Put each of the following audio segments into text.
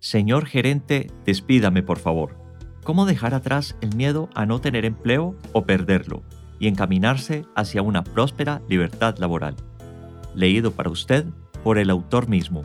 Señor gerente, despídame por favor. ¿Cómo dejar atrás el miedo a no tener empleo o perderlo y encaminarse hacia una próspera libertad laboral? Leído para usted por el autor mismo.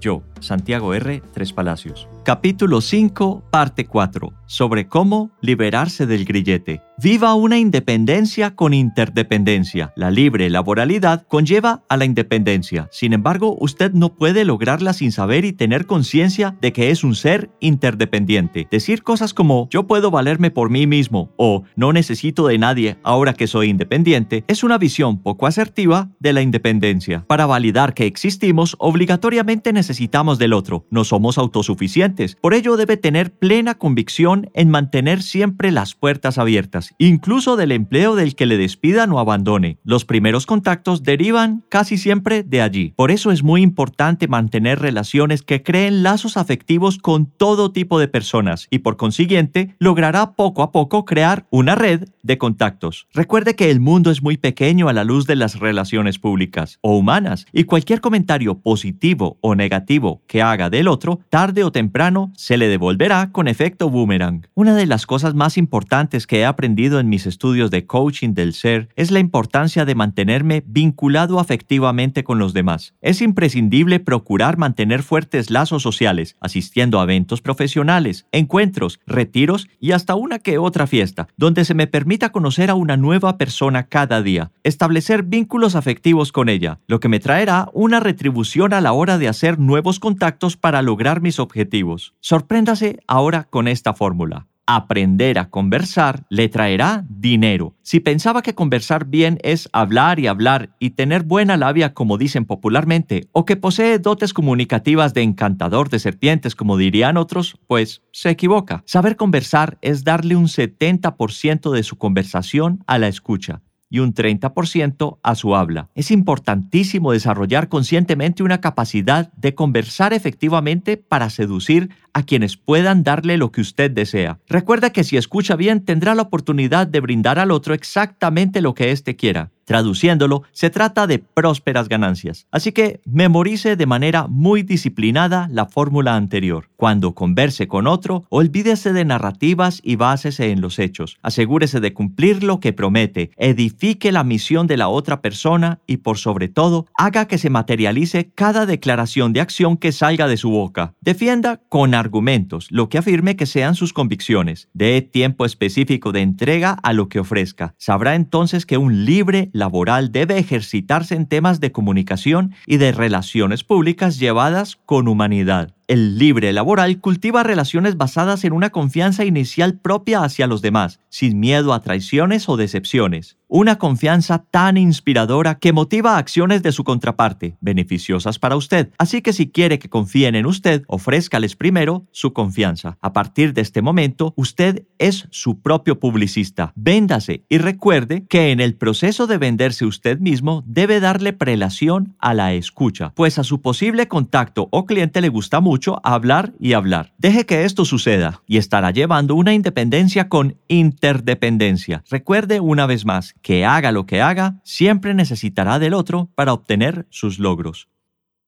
Yo, Santiago R. Tres Palacios. Capítulo 5, parte 4. Sobre cómo liberarse del grillete. Viva una independencia con interdependencia. La libre laboralidad conlleva a la independencia. Sin embargo, usted no puede lograrla sin saber y tener conciencia de que es un ser interdependiente. Decir cosas como yo puedo valerme por mí mismo o no necesito de nadie ahora que soy independiente es una visión poco asertiva de la independencia. Para validar que existimos, obligatoriamente necesitamos del otro. No somos autosuficientes. Por ello debe tener plena convicción en mantener siempre las puertas abiertas incluso del empleo del que le despidan o abandone. Los primeros contactos derivan casi siempre de allí. Por eso es muy importante mantener relaciones que creen lazos afectivos con todo tipo de personas y por consiguiente logrará poco a poco crear una red de contactos. Recuerde que el mundo es muy pequeño a la luz de las relaciones públicas o humanas y cualquier comentario positivo o negativo que haga del otro, tarde o temprano se le devolverá con efecto boomerang. Una de las cosas más importantes que he aprendido en mis estudios de coaching del ser es la importancia de mantenerme vinculado afectivamente con los demás. Es imprescindible procurar mantener fuertes lazos sociales, asistiendo a eventos profesionales, encuentros, retiros y hasta una que otra fiesta, donde se me permita conocer a una nueva persona cada día, establecer vínculos afectivos con ella, lo que me traerá una retribución a la hora de hacer nuevos contactos para lograr mis objetivos. Sorpréndase ahora con esta fórmula aprender a conversar le traerá dinero. Si pensaba que conversar bien es hablar y hablar y tener buena labia como dicen popularmente, o que posee dotes comunicativas de encantador de serpientes como dirían otros, pues se equivoca. Saber conversar es darle un 70% de su conversación a la escucha y un 30% a su habla. Es importantísimo desarrollar conscientemente una capacidad de conversar efectivamente para seducir a quienes puedan darle lo que usted desea. Recuerda que si escucha bien tendrá la oportunidad de brindar al otro exactamente lo que éste quiera. Traduciéndolo, se trata de prósperas ganancias. Así que memorice de manera muy disciplinada la fórmula anterior. Cuando converse con otro, olvídese de narrativas y básese en los hechos. Asegúrese de cumplir lo que promete, edifique la misión de la otra persona y por sobre todo, haga que se materialice cada declaración de acción que salga de su boca. Defienda con argumentos lo que afirme que sean sus convicciones. Dé tiempo específico de entrega a lo que ofrezca. Sabrá entonces que un libre laboral debe ejercitarse en temas de comunicación y de relaciones públicas llevadas con humanidad. El libre laboral cultiva relaciones basadas en una confianza inicial propia hacia los demás, sin miedo a traiciones o decepciones. Una confianza tan inspiradora que motiva acciones de su contraparte, beneficiosas para usted. Así que si quiere que confíen en usted, ofrézcales primero su confianza. A partir de este momento, usted es su propio publicista. Véndase y recuerde que en el proceso de venderse usted mismo debe darle prelación a la escucha, pues a su posible contacto o cliente le gusta mucho hablar y hablar. Deje que esto suceda y estará llevando una independencia con interdependencia. Recuerde una vez más que haga lo que haga, siempre necesitará del otro para obtener sus logros.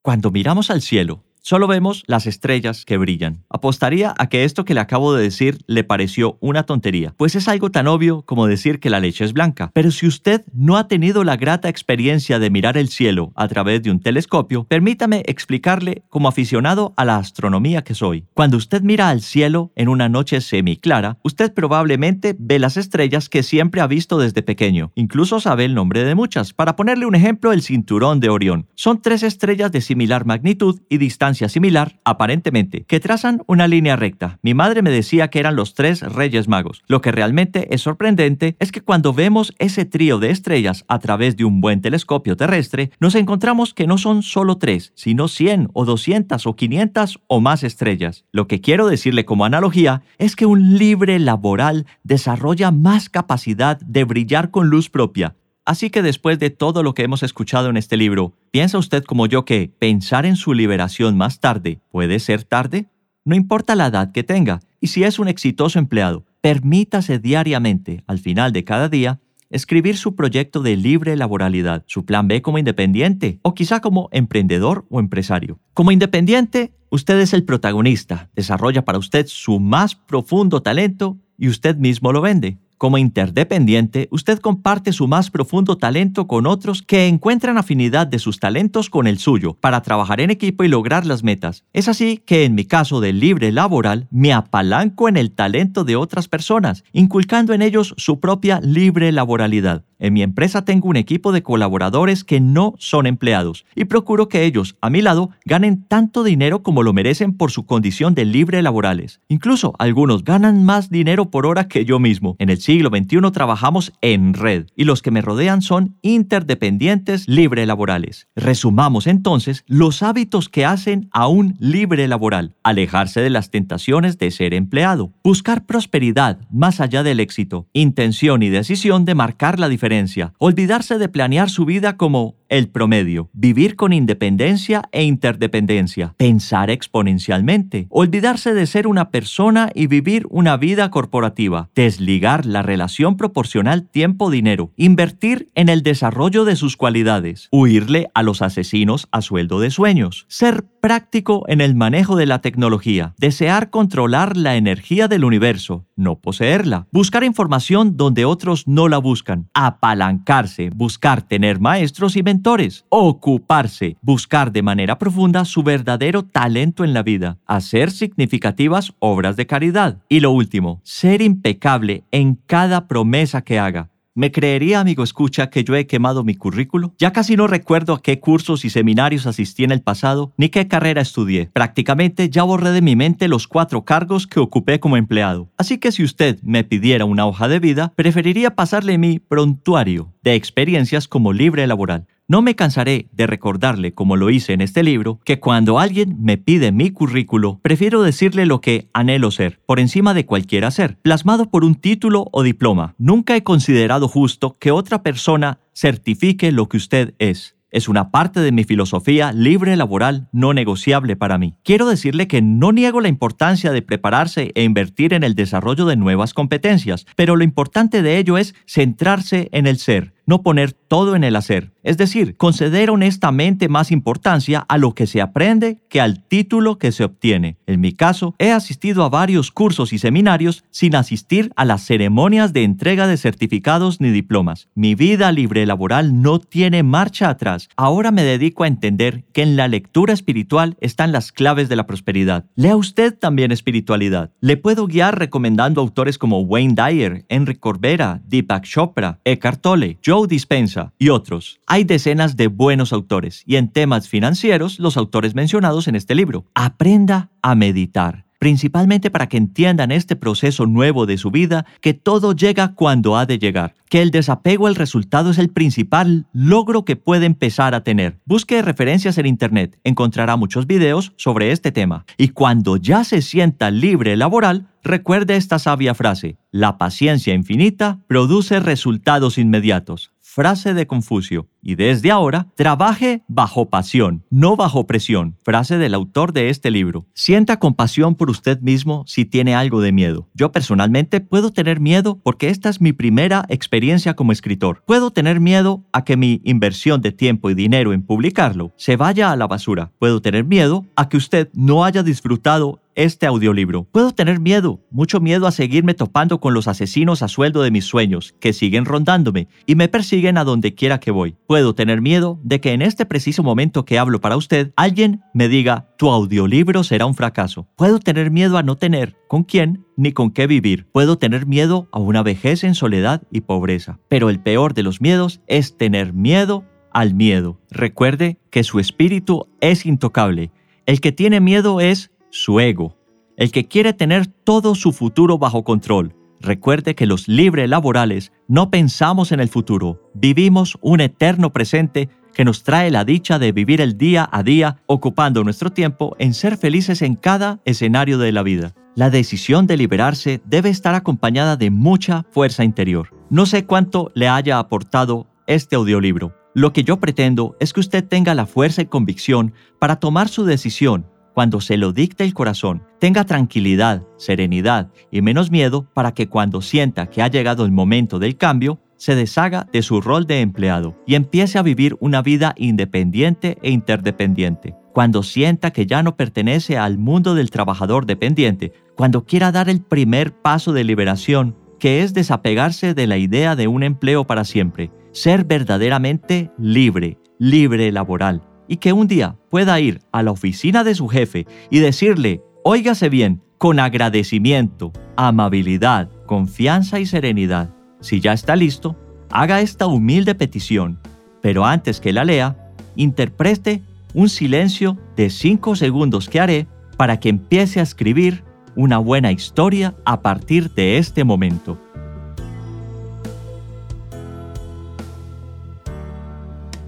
Cuando miramos al cielo, Solo vemos las estrellas que brillan. Apostaría a que esto que le acabo de decir le pareció una tontería, pues es algo tan obvio como decir que la leche es blanca. Pero si usted no ha tenido la grata experiencia de mirar el cielo a través de un telescopio, permítame explicarle como aficionado a la astronomía que soy. Cuando usted mira al cielo en una noche semiclara, usted probablemente ve las estrellas que siempre ha visto desde pequeño. Incluso sabe el nombre de muchas. Para ponerle un ejemplo, el cinturón de Orión. Son tres estrellas de similar magnitud y distancia similar, aparentemente, que trazan una línea recta. Mi madre me decía que eran los tres reyes magos. Lo que realmente es sorprendente es que cuando vemos ese trío de estrellas a través de un buen telescopio terrestre, nos encontramos que no son solo tres, sino 100 o 200 o 500 o más estrellas. Lo que quiero decirle como analogía es que un libre laboral desarrolla más capacidad de brillar con luz propia, Así que después de todo lo que hemos escuchado en este libro, ¿piensa usted como yo que pensar en su liberación más tarde puede ser tarde? No importa la edad que tenga, y si es un exitoso empleado, permítase diariamente, al final de cada día, escribir su proyecto de libre laboralidad, su plan B como independiente o quizá como emprendedor o empresario. Como independiente, usted es el protagonista, desarrolla para usted su más profundo talento y usted mismo lo vende. Como interdependiente, usted comparte su más profundo talento con otros que encuentran afinidad de sus talentos con el suyo para trabajar en equipo y lograr las metas. Es así que en mi caso de libre laboral, me apalanco en el talento de otras personas, inculcando en ellos su propia libre laboralidad. En mi empresa tengo un equipo de colaboradores que no son empleados y procuro que ellos, a mi lado, ganen tanto dinero como lo merecen por su condición de libre laborales. Incluso algunos ganan más dinero por hora que yo mismo. En el siglo XXI trabajamos en red y los que me rodean son interdependientes libre laborales. Resumamos entonces los hábitos que hacen a un libre laboral. Alejarse de las tentaciones de ser empleado. Buscar prosperidad más allá del éxito. Intención y decisión de marcar la diferencia olvidarse de planear su vida como el promedio, vivir con independencia e interdependencia, pensar exponencialmente, olvidarse de ser una persona y vivir una vida corporativa, desligar la relación proporcional tiempo-dinero, invertir en el desarrollo de sus cualidades, huirle a los asesinos a sueldo de sueños, ser práctico en el manejo de la tecnología, desear controlar la energía del universo, no poseerla, buscar información donde otros no la buscan, apalancarse, buscar tener maestros y mentores, ocuparse, buscar de manera profunda su verdadero talento en la vida, hacer significativas obras de caridad. Y lo último, ser impecable en cada promesa que haga ¿Me creería, amigo escucha, que yo he quemado mi currículo? Ya casi no recuerdo a qué cursos y seminarios asistí en el pasado, ni qué carrera estudié. Prácticamente ya borré de mi mente los cuatro cargos que ocupé como empleado. Así que si usted me pidiera una hoja de vida, preferiría pasarle mi prontuario de experiencias como libre laboral. No me cansaré de recordarle, como lo hice en este libro, que cuando alguien me pide mi currículo, prefiero decirle lo que anhelo ser, por encima de cualquier hacer, plasmado por un título o diploma. Nunca he considerado justo que otra persona certifique lo que usted es. Es una parte de mi filosofía libre laboral no negociable para mí. Quiero decirle que no niego la importancia de prepararse e invertir en el desarrollo de nuevas competencias, pero lo importante de ello es centrarse en el ser, no poner todo en el hacer. Es decir, conceder honestamente más importancia a lo que se aprende que al título que se obtiene. En mi caso, he asistido a varios cursos y seminarios sin asistir a las ceremonias de entrega de certificados ni diplomas. Mi vida libre laboral no tiene marcha atrás. Ahora me dedico a entender que en la lectura espiritual están las claves de la prosperidad. Lea usted también espiritualidad. Le puedo guiar recomendando autores como Wayne Dyer, Enrique Corbera, Deepak Chopra, Eckhart Tolle, Joe Dispensa y otros. Hay decenas de buenos autores y en temas financieros los autores mencionados en este libro. Aprenda a meditar principalmente para que entiendan este proceso nuevo de su vida, que todo llega cuando ha de llegar, que el desapego al resultado es el principal logro que puede empezar a tener. Busque referencias en Internet, encontrará muchos videos sobre este tema, y cuando ya se sienta libre laboral, recuerde esta sabia frase, la paciencia infinita produce resultados inmediatos frase de Confucio, y desde ahora trabaje bajo pasión, no bajo presión, frase del autor de este libro. Sienta compasión por usted mismo si tiene algo de miedo. Yo personalmente puedo tener miedo porque esta es mi primera experiencia como escritor. Puedo tener miedo a que mi inversión de tiempo y dinero en publicarlo se vaya a la basura. Puedo tener miedo a que usted no haya disfrutado este audiolibro. Puedo tener miedo, mucho miedo a seguirme topando con los asesinos a sueldo de mis sueños, que siguen rondándome y me persiguen a donde quiera que voy. Puedo tener miedo de que en este preciso momento que hablo para usted, alguien me diga, tu audiolibro será un fracaso. Puedo tener miedo a no tener con quién ni con qué vivir. Puedo tener miedo a una vejez en soledad y pobreza. Pero el peor de los miedos es tener miedo al miedo. Recuerde que su espíritu es intocable. El que tiene miedo es su ego, el que quiere tener todo su futuro bajo control. Recuerde que los libres laborales no pensamos en el futuro, vivimos un eterno presente que nos trae la dicha de vivir el día a día, ocupando nuestro tiempo en ser felices en cada escenario de la vida. La decisión de liberarse debe estar acompañada de mucha fuerza interior. No sé cuánto le haya aportado este audiolibro. Lo que yo pretendo es que usted tenga la fuerza y convicción para tomar su decisión cuando se lo dicte el corazón, tenga tranquilidad, serenidad y menos miedo para que cuando sienta que ha llegado el momento del cambio, se deshaga de su rol de empleado y empiece a vivir una vida independiente e interdependiente. Cuando sienta que ya no pertenece al mundo del trabajador dependiente, cuando quiera dar el primer paso de liberación, que es desapegarse de la idea de un empleo para siempre, ser verdaderamente libre, libre laboral, y que un día pueda ir a la oficina de su jefe y decirle, óigase bien, con agradecimiento, amabilidad, confianza y serenidad. Si ya está listo, haga esta humilde petición, pero antes que la lea, interprete un silencio de 5 segundos que haré para que empiece a escribir una buena historia a partir de este momento.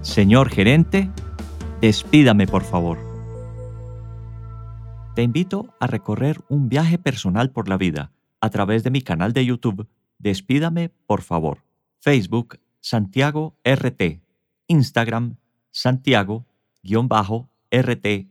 Señor gerente, despídame por favor. Te invito a recorrer un viaje personal por la vida a través de mi canal de YouTube Despídame por favor. Facebook Santiago RT. Instagram Santiago-RT-